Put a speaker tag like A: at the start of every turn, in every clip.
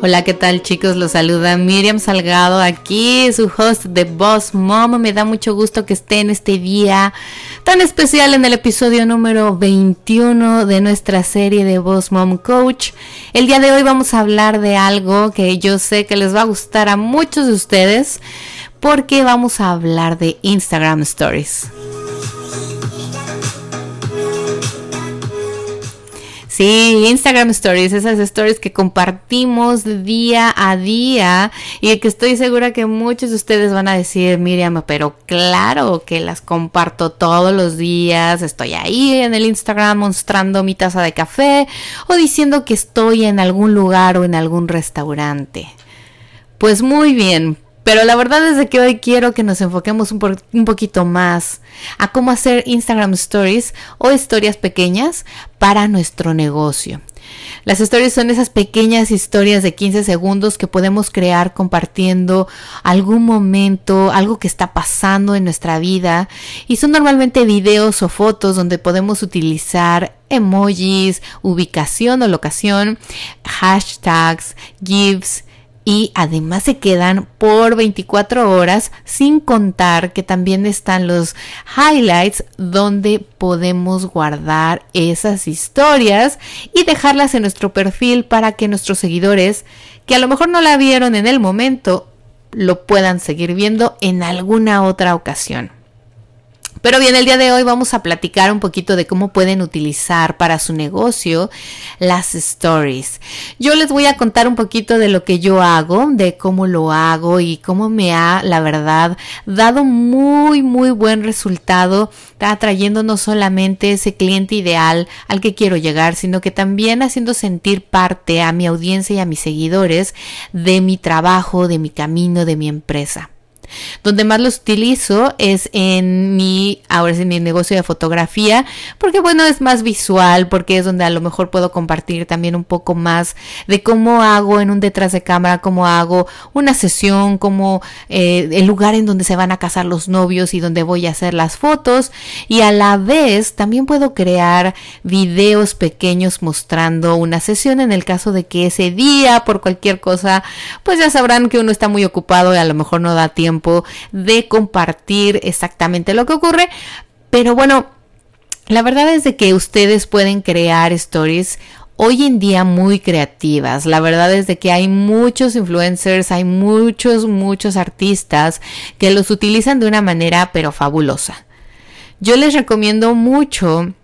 A: Hola, ¿qué tal chicos? Los saluda Miriam Salgado aquí, su host de Boss Mom. Me da mucho gusto que estén este día tan especial en el episodio número 21 de nuestra serie de Boss Mom Coach. El día de hoy vamos a hablar de algo que yo sé que les va a gustar a muchos de ustedes porque vamos a hablar de Instagram Stories. Sí, Instagram Stories, esas stories que compartimos día a día y que estoy segura que muchos de ustedes van a decir, Miriam, pero claro que las comparto todos los días, estoy ahí en el Instagram mostrando mi taza de café o diciendo que estoy en algún lugar o en algún restaurante. Pues muy bien, pero la verdad es que hoy quiero que nos enfoquemos un, un, poquito más a cómo hacer Instagram Stories o historias pequeñas para nuestro negocio. Las stories son esas pequeñas historias de 15 segundos que podemos crear compartiendo algún momento, algo que está pasando en nuestra vida y son normalmente videos o fotos donde podemos utilizar emojis, ubicación o locación, hashtags, GIFs, y además se quedan por 24 horas sin contar que también están los highlights donde podemos guardar esas historias y dejarlas en nuestro perfil para que nuestros seguidores que a lo mejor no la vieron en el momento lo puedan seguir viendo en alguna otra ocasión. Pero bien, el día de hoy vamos a platicar un poquito de cómo pueden utilizar para su negocio las stories. Yo les voy a contar un poquito de lo que yo hago, de cómo lo hago y cómo me ha, la verdad, dado muy, muy buen resultado, atrayendo no solamente ese cliente ideal al que quiero llegar, sino que también haciendo sentir parte a mi audiencia y a mis seguidores de mi trabajo, de mi camino, de mi empresa. Donde más los utilizo es en mi, ahora en mi negocio de fotografía, porque bueno, es más visual, porque es donde a lo mejor puedo compartir también un poco más de cómo hago en un detrás de cámara, cómo hago una sesión, como eh, el lugar en donde se van a casar los novios y donde voy a hacer las fotos. Y a la vez también puedo crear videos pequeños mostrando una sesión en el caso de que ese día, por cualquier cosa, pues ya sabrán que uno está muy ocupado y a lo mejor no da tiempo de compartir exactamente lo que ocurre. Pero bueno, la verdad es de que ustedes pueden crear stories hoy en día muy creativas. La verdad es de que hay muchos influencers, hay muchos, muchos artistas que los utilizan de una manera pero fabulosa. Yo les recomiendo mucho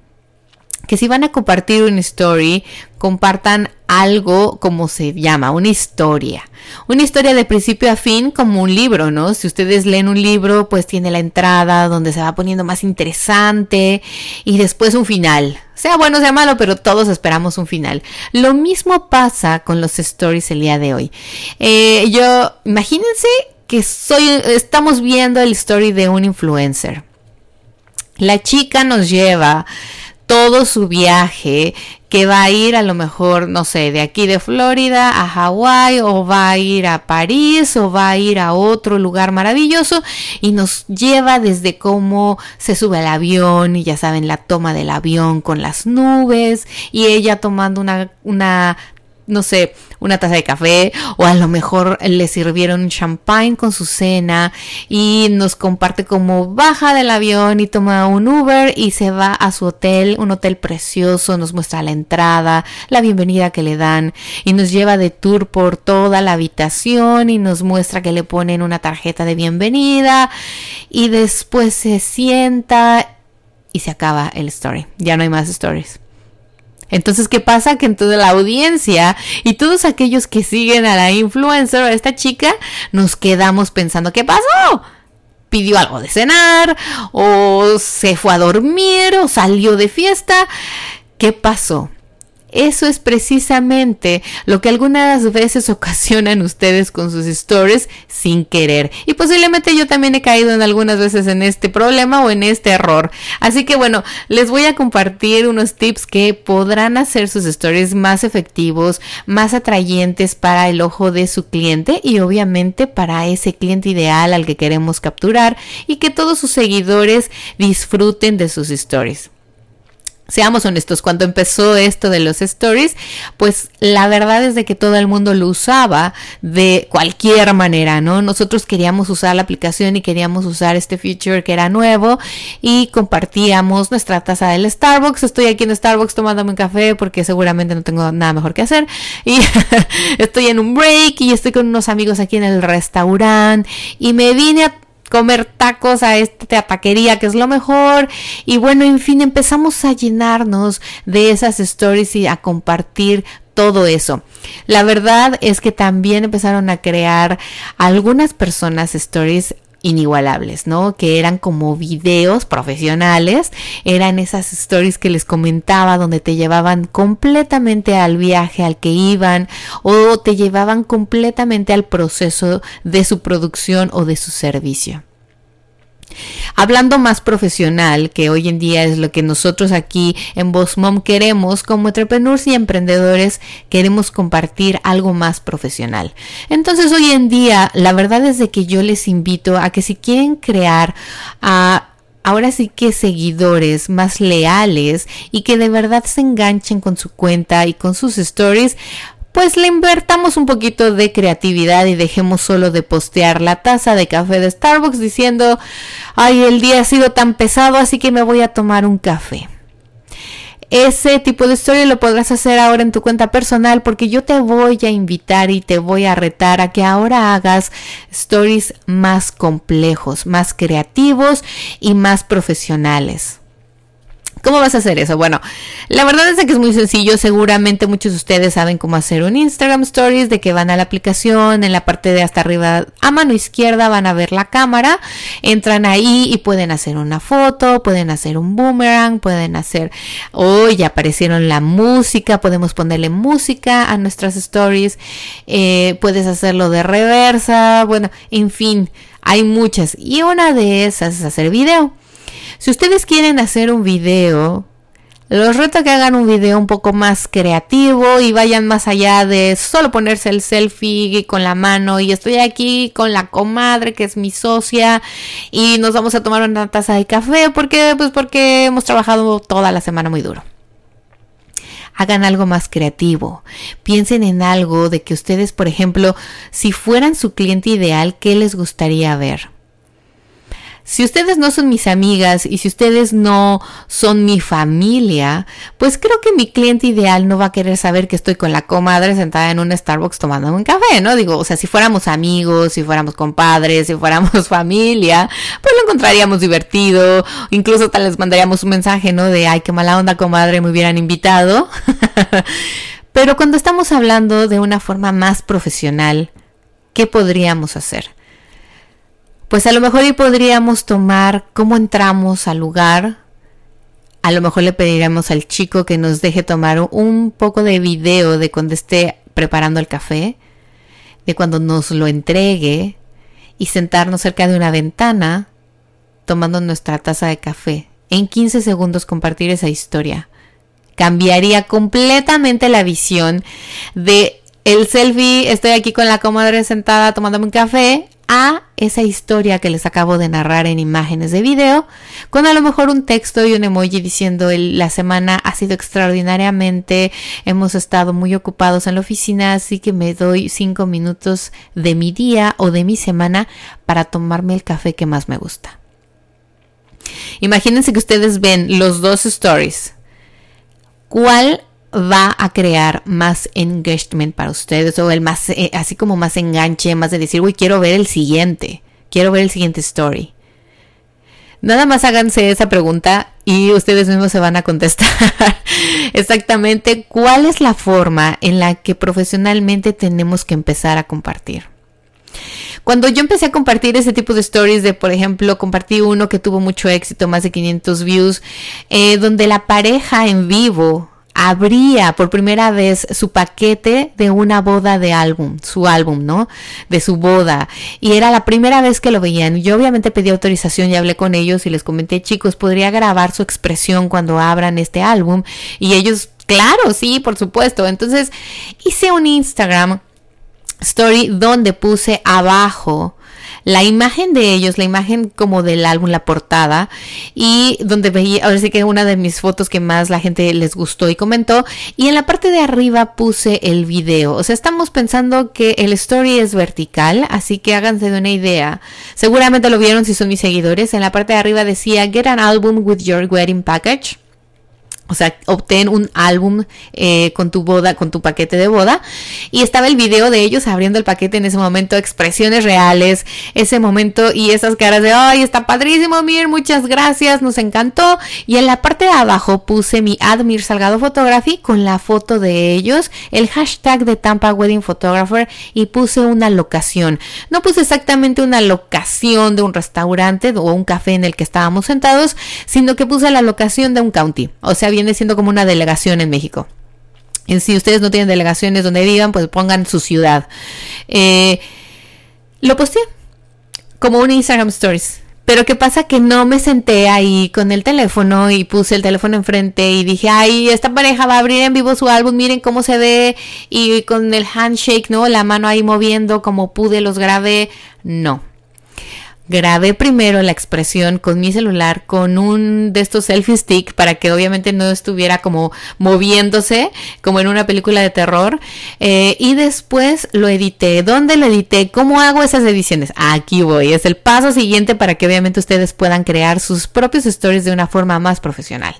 A: que si van a compartir una story, compartan algo como se llama, una historia. Una historia de principio a fin como un libro, ¿no? Si ustedes leen un libro, pues tiene la entrada donde se va poniendo más interesante y después un final. Sea bueno, sea malo, pero todos esperamos un final. Lo mismo pasa con los stories el día de hoy. Eh, yo, imagínense que soy, estamos viendo el story de un influencer. La chica nos lleva todo su viaje, que va a ir a lo mejor, no sé, de aquí de Florida a Hawái o va a ir a París o va a ir a otro lugar maravilloso y nos lleva desde cómo se sube al avión y ya saben la toma del avión con las nubes y ella tomando una, una no sé, una taza de café o a lo mejor le sirvieron champagne con su cena y nos comparte cómo baja del avión y toma un Uber y se va a su hotel, un hotel precioso, nos muestra la entrada, la bienvenida que le dan y nos lleva de tour por toda la habitación y nos muestra que le ponen una tarjeta de bienvenida y después se sienta y se acaba el story. Ya no hay más stories. Entonces, ¿qué pasa? Que en toda la audiencia y todos aquellos que siguen a la influencer, a esta chica, nos quedamos pensando, ¿qué pasó? pidió algo de cenar, o se fue a dormir, o salió de fiesta. ¿Qué pasó? Eso es precisamente lo que algunas veces ocasionan ustedes con sus stories sin querer. Y posiblemente yo también he caído en algunas veces en este problema o en este error. Así que bueno, les voy a compartir unos tips que podrán hacer sus stories más efectivos, más atrayentes para el ojo de su cliente y obviamente para ese cliente ideal al que queremos capturar y que todos sus seguidores disfruten de sus stories. Seamos honestos, cuando empezó esto de los stories, pues la verdad es de que todo el mundo lo usaba de cualquier manera, ¿no? Nosotros queríamos usar la aplicación y queríamos usar este feature que era nuevo y compartíamos nuestra taza del Starbucks. Estoy aquí en Starbucks tomándome un café porque seguramente no tengo nada mejor que hacer y estoy en un break y estoy con unos amigos aquí en el restaurante y me vine a comer tacos a esta taquería que es lo mejor y bueno, en fin, empezamos a llenarnos de esas stories y a compartir todo eso. La verdad es que también empezaron a crear algunas personas stories inigualables, ¿no? Que eran como videos profesionales, eran esas stories que les comentaba donde te llevaban completamente al viaje al que iban o te llevaban completamente al proceso de su producción o de su servicio. Hablando más profesional, que hoy en día es lo que nosotros aquí en Boss Mom queremos, como entrepreneurs y emprendedores, queremos compartir algo más profesional. Entonces, hoy en día, la verdad es de que yo les invito a que si quieren crear a ahora sí que seguidores más leales y que de verdad se enganchen con su cuenta y con sus stories, pues le invertamos un poquito de creatividad y dejemos solo de postear la taza de café de Starbucks diciendo, ay, el día ha sido tan pesado, así que me voy a tomar un café. Ese tipo de historia lo podrás hacer ahora en tu cuenta personal porque yo te voy a invitar y te voy a retar a que ahora hagas stories más complejos, más creativos y más profesionales. ¿Cómo vas a hacer eso? Bueno, la verdad es que es muy sencillo. Seguramente muchos de ustedes saben cómo hacer un Instagram Stories, de que van a la aplicación, en la parte de hasta arriba a mano izquierda van a ver la cámara, entran ahí y pueden hacer una foto, pueden hacer un boomerang, pueden hacer, oh, ya aparecieron la música, podemos ponerle música a nuestras stories, eh, puedes hacerlo de reversa, bueno, en fin, hay muchas. Y una de esas es hacer video. Si ustedes quieren hacer un video, los reto a que hagan un video un poco más creativo y vayan más allá de solo ponerse el selfie con la mano y estoy aquí con la comadre que es mi socia y nos vamos a tomar una taza de café porque pues porque hemos trabajado toda la semana muy duro. Hagan algo más creativo. Piensen en algo de que ustedes, por ejemplo, si fueran su cliente ideal, ¿qué les gustaría ver? Si ustedes no son mis amigas y si ustedes no son mi familia, pues creo que mi cliente ideal no va a querer saber que estoy con la comadre sentada en un Starbucks tomando un café, ¿no? Digo, o sea, si fuéramos amigos, si fuéramos compadres, si fuéramos familia, pues lo encontraríamos divertido. Incluso tal les mandaríamos un mensaje, ¿no? De, ay, qué mala onda, comadre, me hubieran invitado. Pero cuando estamos hablando de una forma más profesional, ¿qué podríamos hacer? Pues a lo mejor y podríamos tomar cómo entramos al lugar. A lo mejor le pediremos al chico que nos deje tomar un poco de video de cuando esté preparando el café, de cuando nos lo entregue y sentarnos cerca de una ventana tomando nuestra taza de café. En 15 segundos compartir esa historia. Cambiaría completamente la visión de el selfie, estoy aquí con la comadre sentada tomándome un café, a esa historia que les acabo de narrar en imágenes de video, con a lo mejor un texto y un emoji diciendo la semana ha sido extraordinariamente, hemos estado muy ocupados en la oficina, así que me doy cinco minutos de mi día o de mi semana para tomarme el café que más me gusta. Imagínense que ustedes ven los dos stories. ¿Cuál va a crear más engagement para ustedes o el más, eh, así como más enganche, más de decir, uy, quiero ver el siguiente, quiero ver el siguiente story. Nada más háganse esa pregunta y ustedes mismos se van a contestar exactamente cuál es la forma en la que profesionalmente tenemos que empezar a compartir. Cuando yo empecé a compartir ese tipo de stories de, por ejemplo, compartí uno que tuvo mucho éxito, más de 500 views, eh, donde la pareja en vivo abría por primera vez su paquete de una boda de álbum, su álbum, ¿no? De su boda. Y era la primera vez que lo veían. Yo obviamente pedí autorización y hablé con ellos y les comenté, chicos, podría grabar su expresión cuando abran este álbum. Y ellos, claro, sí, por supuesto. Entonces hice un Instagram story donde puse abajo la imagen de ellos, la imagen como del álbum, la portada, y donde veía, ahora sí que una de mis fotos que más la gente les gustó y comentó, y en la parte de arriba puse el video. O sea, estamos pensando que el story es vertical, así que háganse de una idea. Seguramente lo vieron si son mis seguidores. En la parte de arriba decía, Get an album with your wedding package. O sea, obtén un álbum eh, con tu boda, con tu paquete de boda. Y estaba el video de ellos abriendo el paquete en ese momento, expresiones reales, ese momento y esas caras de, ay, está padrísimo, Mir, muchas gracias, nos encantó. Y en la parte de abajo puse mi Admir Salgado Photography con la foto de ellos, el hashtag de Tampa Wedding Photographer y puse una locación. No puse exactamente una locación de un restaurante o un café en el que estábamos sentados, sino que puse la locación de un county. O sea, viene siendo como una delegación en México. Y si ustedes no tienen delegaciones donde vivan, pues pongan su ciudad. Eh, lo posté como un Instagram Stories. Pero qué pasa que no me senté ahí con el teléfono y puse el teléfono enfrente y dije, ay, esta pareja va a abrir en vivo su álbum, miren cómo se ve y con el handshake, ¿no? La mano ahí moviendo como pude, los grabé. No, grabé primero la expresión con mi celular con un de estos selfie stick para que obviamente no estuviera como moviéndose como en una película de terror eh, y después lo edité. ¿Dónde lo edité? ¿Cómo hago esas ediciones? Aquí voy. Es el paso siguiente para que obviamente ustedes puedan crear sus propios stories de una forma más profesional.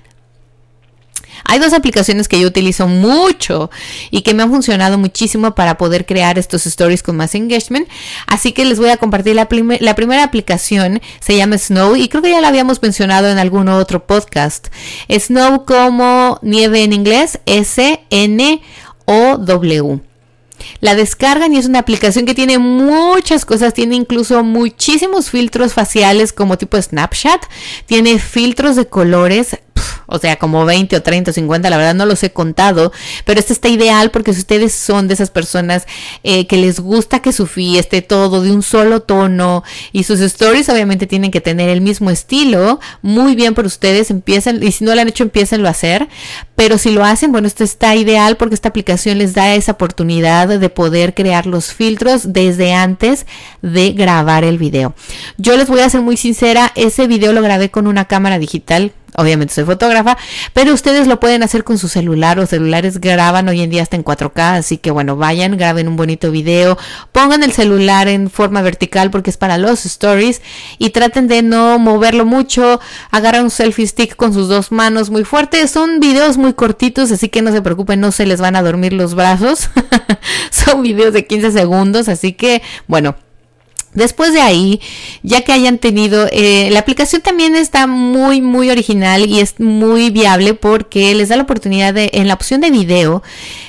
A: Hay dos aplicaciones que yo utilizo mucho y que me han funcionado muchísimo para poder crear estos stories con más engagement. Así que les voy a compartir la, primera aplicación, se llama Snow y creo que ya la habíamos mencionado en algún otro podcast. Snow como nieve en inglés, S-N-O-W. La descargan y es una aplicación que tiene muchas cosas, tiene incluso muchísimos filtros faciales como tipo Snapchat, tiene filtros de colores, o sea, como 20 o 30 o 50, la verdad no los he contado, pero este está ideal porque si ustedes son de esas personas eh, que les gusta que su feed todo de un solo tono y sus stories obviamente tienen que tener el mismo estilo, muy bien por ustedes, empiecen, y si no lo han hecho, empiecen a hacer, pero si lo hacen, bueno, esto está ideal porque esta aplicación les da esa oportunidad de poder crear los filtros desde antes de grabar el video. Yo les voy a ser muy sincera, ese video lo grabé con una cámara digital obviamente soy fotógrafa, pero ustedes lo pueden hacer con su celular, los celulares graban hoy en día hasta en 4K, así que bueno, vayan, graben un bonito video, pongan el celular en forma vertical porque es para los stories y traten de no moverlo mucho, agarran un selfie stick con sus dos manos muy fuertes, son videos muy cortitos, así que no se preocupen, no se les van a dormir los brazos, son videos de 15 segundos, así que bueno, Después de ahí, ya que hayan tenido, eh, la aplicación también está muy, muy original y es muy viable porque les da la oportunidad de, en la opción de video,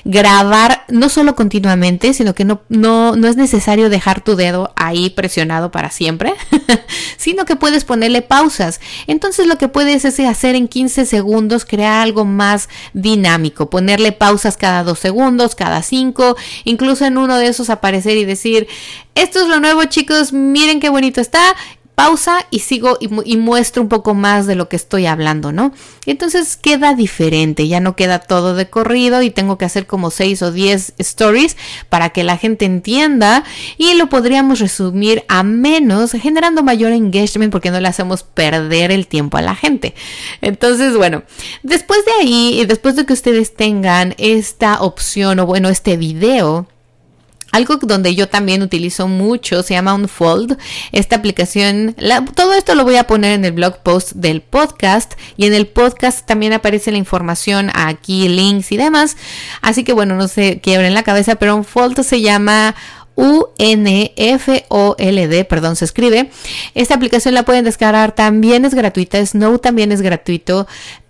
A: grabar no solo continuamente, sino que no, no, no es necesario dejar tu dedo ahí presionado para siempre, sino que puedes ponerle pausas. Entonces lo que puedes es hacer en 15 segundos, crear algo más dinámico, ponerle pausas cada dos segundos, cada cinco, incluso en uno de esos aparecer y decir, esto es lo nuevo chicos, miren qué bonito está. Pausa y sigo y, muestro un poco más de lo que estoy hablando, ¿no? Entonces queda diferente, ya no queda todo de corrido y tengo que hacer como 6 o 10 stories para que la gente entienda y lo podríamos resumir a menos, generando mayor engagement porque no le hacemos perder el tiempo a la gente. Entonces, bueno, después de ahí, después de que ustedes tengan esta opción o bueno, este video, algo donde yo también utilizo mucho se llama Unfold. Esta aplicación, todo esto lo voy a poner en el blog post del podcast y en el podcast también aparece la información aquí, links y demás. Así que bueno, no se quiebren la cabeza, pero Unfold se llama U-N-F-O-L-D, perdón, se escribe. Esta aplicación la pueden descargar, también es gratuita. Snow también es gratuito.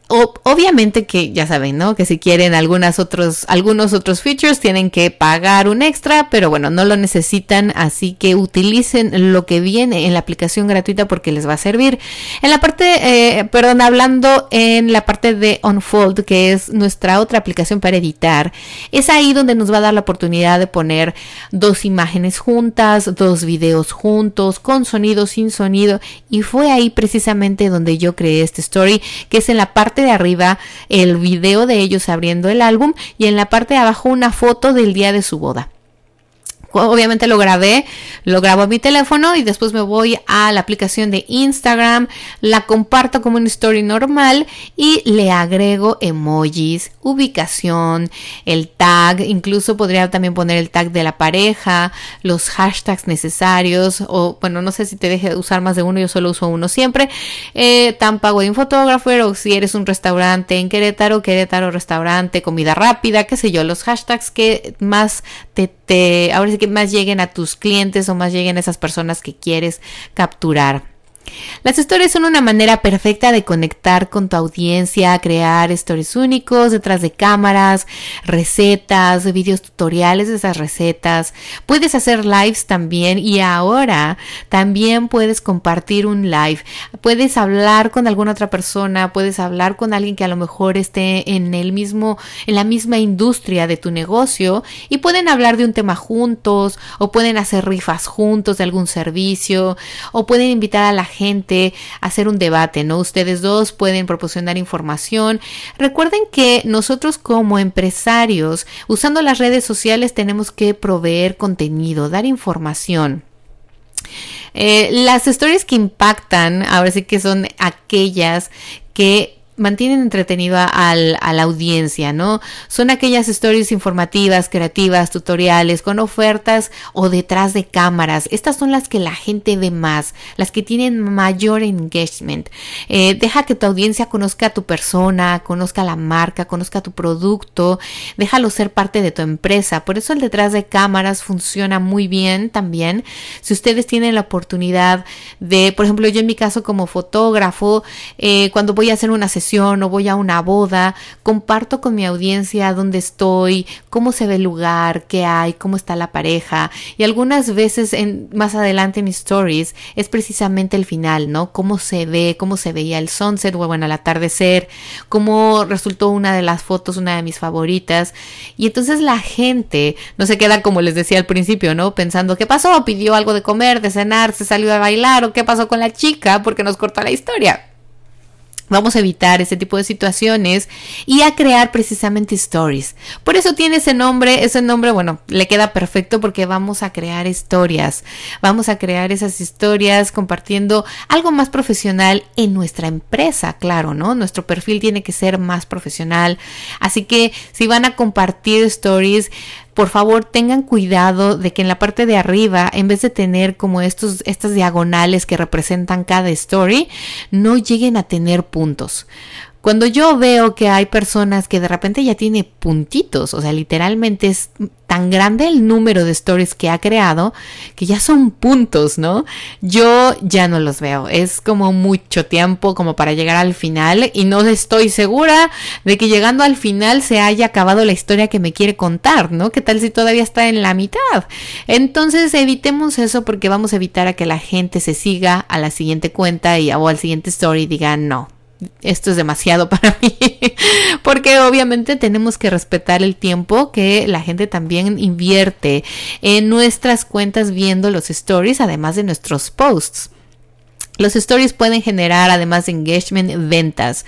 A: Obviamente que ya saben, ¿no? Que si quieren algunas otros, algunos otros features tienen que pagar un extra, pero bueno, no lo necesitan, así que utilicen lo que viene en la aplicación gratuita porque les va a servir. En la parte, eh, perdón, hablando en la parte de Unfold, que es nuestra otra aplicación para editar, es ahí donde nos va a dar la oportunidad de poner dos imágenes juntas, dos videos juntos, con sonido, sin sonido, y fue ahí precisamente donde yo creé este story, que es en la parte de arriba el video de ellos abriendo el álbum y en la parte de abajo una foto del día de su boda obviamente lo grabé, lo grabo a mi teléfono y después me voy a la aplicación de Instagram, la comparto como una story normal y le agrego emojis, ubicación, el tag, incluso podría también poner el tag de la pareja, los hashtags necesarios o bueno, no sé si te deje usar más de uno, yo solo uso uno siempre, eh, Tampa Wedding Photographer o si eres un restaurante en Querétaro, Querétaro restaurante, comida rápida, qué sé yo, los hashtags que más te, te ahora sí que más lleguen a tus clientes o más lleguen a esas personas que quieres capturar. Las stories son una manera perfecta de conectar con tu audiencia, crear stories únicos detrás de cámaras, recetas, videos tutoriales de esas recetas. Puedes hacer lives también y ahora también puedes compartir un live. Puedes hablar con alguna otra persona, puedes hablar con alguien que a lo mejor esté en el mismo en la misma industria de tu negocio y pueden hablar de un tema juntos o pueden hacer rifas juntos de algún servicio o pueden invitar a la gente, hacer un debate, ¿no? Ustedes dos pueden proporcionar información. Recuerden que nosotros como empresarios, usando las redes sociales, tenemos que proveer contenido, dar información. Eh, las stories que impactan, ahora sí que son aquellas que mantienen entretenida al, a la audiencia, ¿no? Son aquellas stories informativas, creativas, tutoriales, con ofertas o detrás de cámaras. Estas son las que la gente ve más, las que tienen mayor engagement. Eh, deja que tu audiencia conozca a tu persona, conozca la marca, conozca tu producto, déjalo ser parte de tu empresa. Por eso el detrás de cámaras funciona muy bien también. Si ustedes tienen la oportunidad de, por ejemplo, yo en mi caso como fotógrafo, eh, cuando voy a hacer una sesión, o voy a una boda, comparto con mi audiencia dónde estoy, cómo se ve el lugar, qué hay, cómo está la pareja. Y algunas veces en, más adelante en stories es precisamente el final, ¿no? Cómo se ve, cómo se veía el sunset o bueno, el atardecer, cómo resultó una de las fotos, una de mis favoritas. Y entonces la gente no se queda como les decía al principio, ¿no? Pensando, ¿qué pasó? ¿Pidió algo de comer, de cenar, se salió a bailar o qué pasó con la chica? Porque nos cortó la historia. Vamos a evitar ese tipo de situaciones y a crear precisamente stories. Por eso tiene ese nombre, ese nombre, bueno, le queda perfecto porque vamos a crear historias. Vamos a crear esas historias compartiendo algo más profesional en nuestra empresa, claro, ¿no? Nuestro perfil tiene que ser más profesional. Así que si van a compartir stories, por favor tengan cuidado de que en la parte de arriba, en vez de tener como estos, estas diagonales que representan cada story, no lleguen a tener puntos. Cuando yo veo que hay personas que de repente ya tiene puntitos, o sea, literalmente es tan grande el número de stories que ha creado que ya son puntos, ¿no? Yo ya no los veo. Es como mucho tiempo como para llegar al final y no estoy segura de que llegando al final se haya acabado la historia que me quiere contar, ¿no? ¿Qué tal si todavía está en la mitad? Entonces evitemos eso porque vamos a evitar a que la gente se siga a la siguiente cuenta y, o al siguiente story y diga no, esto es demasiado para mí, porque obviamente tenemos que respetar el tiempo que la gente también invierte en nuestras cuentas viendo los stories, además de nuestros posts. Los stories pueden generar, además de engagement, ventas.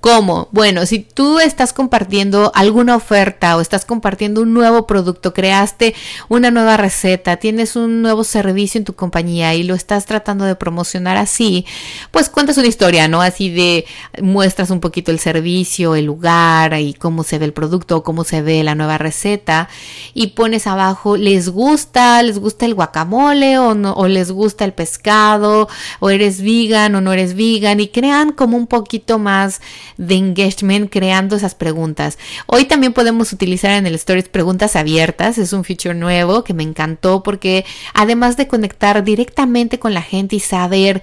A: ¿Cómo? Bueno, si tú estás compartiendo alguna oferta o estás compartiendo un nuevo producto, creaste una nueva receta, tienes un nuevo servicio en tu compañía y lo estás tratando de promocionar así, pues cuentas una historia, ¿no? Así de muestras un poquito el servicio, el lugar y cómo se ve el producto o cómo se ve la nueva receta y pones abajo, ¿les gusta? ¿Les gusta el guacamole o no? ¿O les gusta el pescado? ¿O eres vegan o no eres vegan y crean como un poquito más de engagement creando esas preguntas. Hoy también podemos utilizar en el Stories preguntas abiertas, es un feature nuevo que me encantó porque además de conectar directamente con la gente y saber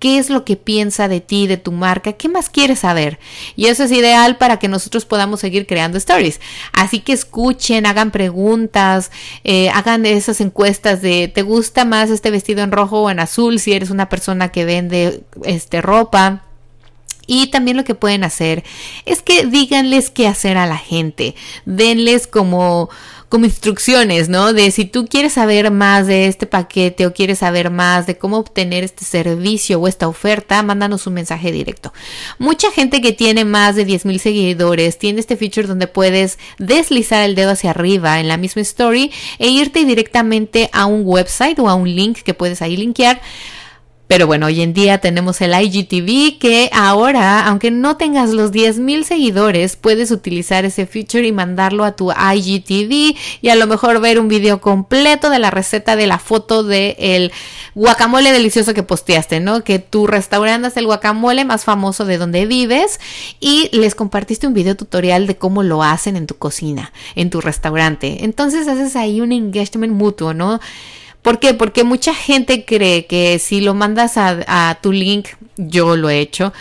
A: qué es lo que piensa de ti, de tu marca, qué más quieres saber. Y eso es ideal para que nosotros podamos seguir creando stories. Así que escuchen, hagan preguntas, eh, hagan esas encuestas de ¿te gusta más este vestido en rojo o en azul? Si eres una persona que vende este ropa. Y también lo que pueden hacer es que díganles qué hacer a la gente. Denles como como instrucciones, ¿no? De si tú quieres saber más de este paquete o quieres saber más de cómo obtener este servicio o esta oferta, mándanos un mensaje directo. Mucha gente que tiene más de 10 mil seguidores tiene este feature donde puedes deslizar el dedo hacia arriba en la misma story e irte directamente a un website o a un link que puedes ahí linkear pero bueno, hoy en día tenemos el IGTV que ahora, aunque no tengas los 10.000 seguidores, puedes utilizar ese feature y mandarlo a tu IGTV y a lo mejor ver un video completo de la receta de la foto del el guacamole delicioso que posteaste, ¿no? Que tu restaurante es el guacamole más famoso de donde vives y les compartiste un video tutorial de cómo lo hacen en tu cocina, en tu restaurante. Entonces haces ahí un engagement mutuo, ¿no? ¿Por qué? Porque mucha gente cree que si lo mandas a, tu link, yo lo he hecho,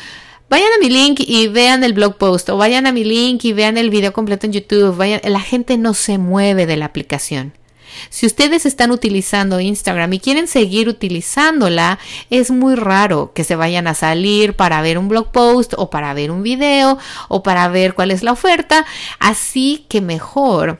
A: vayan a mi link y vean el blog post o vayan a mi link y vean el video completo en YouTube. Vayan, la gente no se mueve de la aplicación. Si ustedes están utilizando Instagram y quieren seguir utilizándola, es muy raro que se vayan a salir para ver un blog post o para ver un video o para ver cuál es la oferta. Así que mejor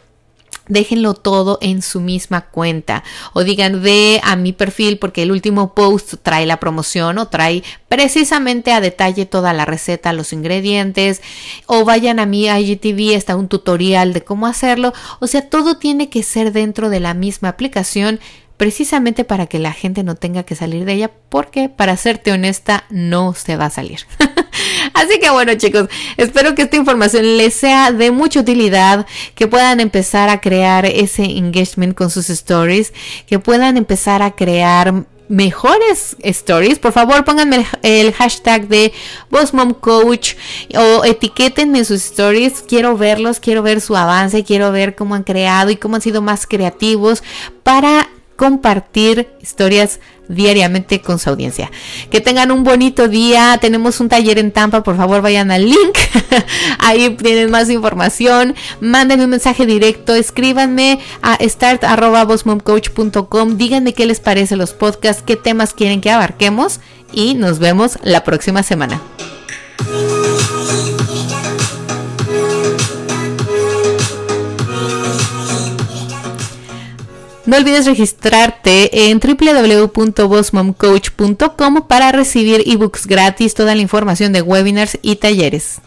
A: déjenlo todo en su misma cuenta. O digan ve a mi perfil porque el último post trae la promoción o trae precisamente a detalle toda la receta, los ingredientes. O vayan a mi IGTV, está un tutorial de cómo hacerlo, o sea, todo tiene que ser dentro de la misma aplicación precisamente para que la gente no tenga que salir de ella, porque para serte honesta no se va a salir. Así que bueno chicos, espero que esta información les sea de mucha utilidad, que puedan empezar a crear ese engagement con sus stories, que puedan empezar a crear mejores stories, por favor pónganme el, hashtag de Coach o etiquétenme sus stories. Quiero verlos, quiero ver su avance, quiero ver cómo han creado y cómo han sido más creativos para compartir historias diariamente con su audiencia. Que tengan un bonito día. Tenemos un taller en Tampa. Por favor, vayan al link. Ahí tienen más información. Mándenme un mensaje directo. Escríbanme a start.com. Díganme qué les parece los podcasts, qué temas quieren que abarquemos. Y nos vemos la próxima semana. No olvides registrarte en www.bossmomcoach.com para recibir ebooks gratis, toda la información de webinars y talleres.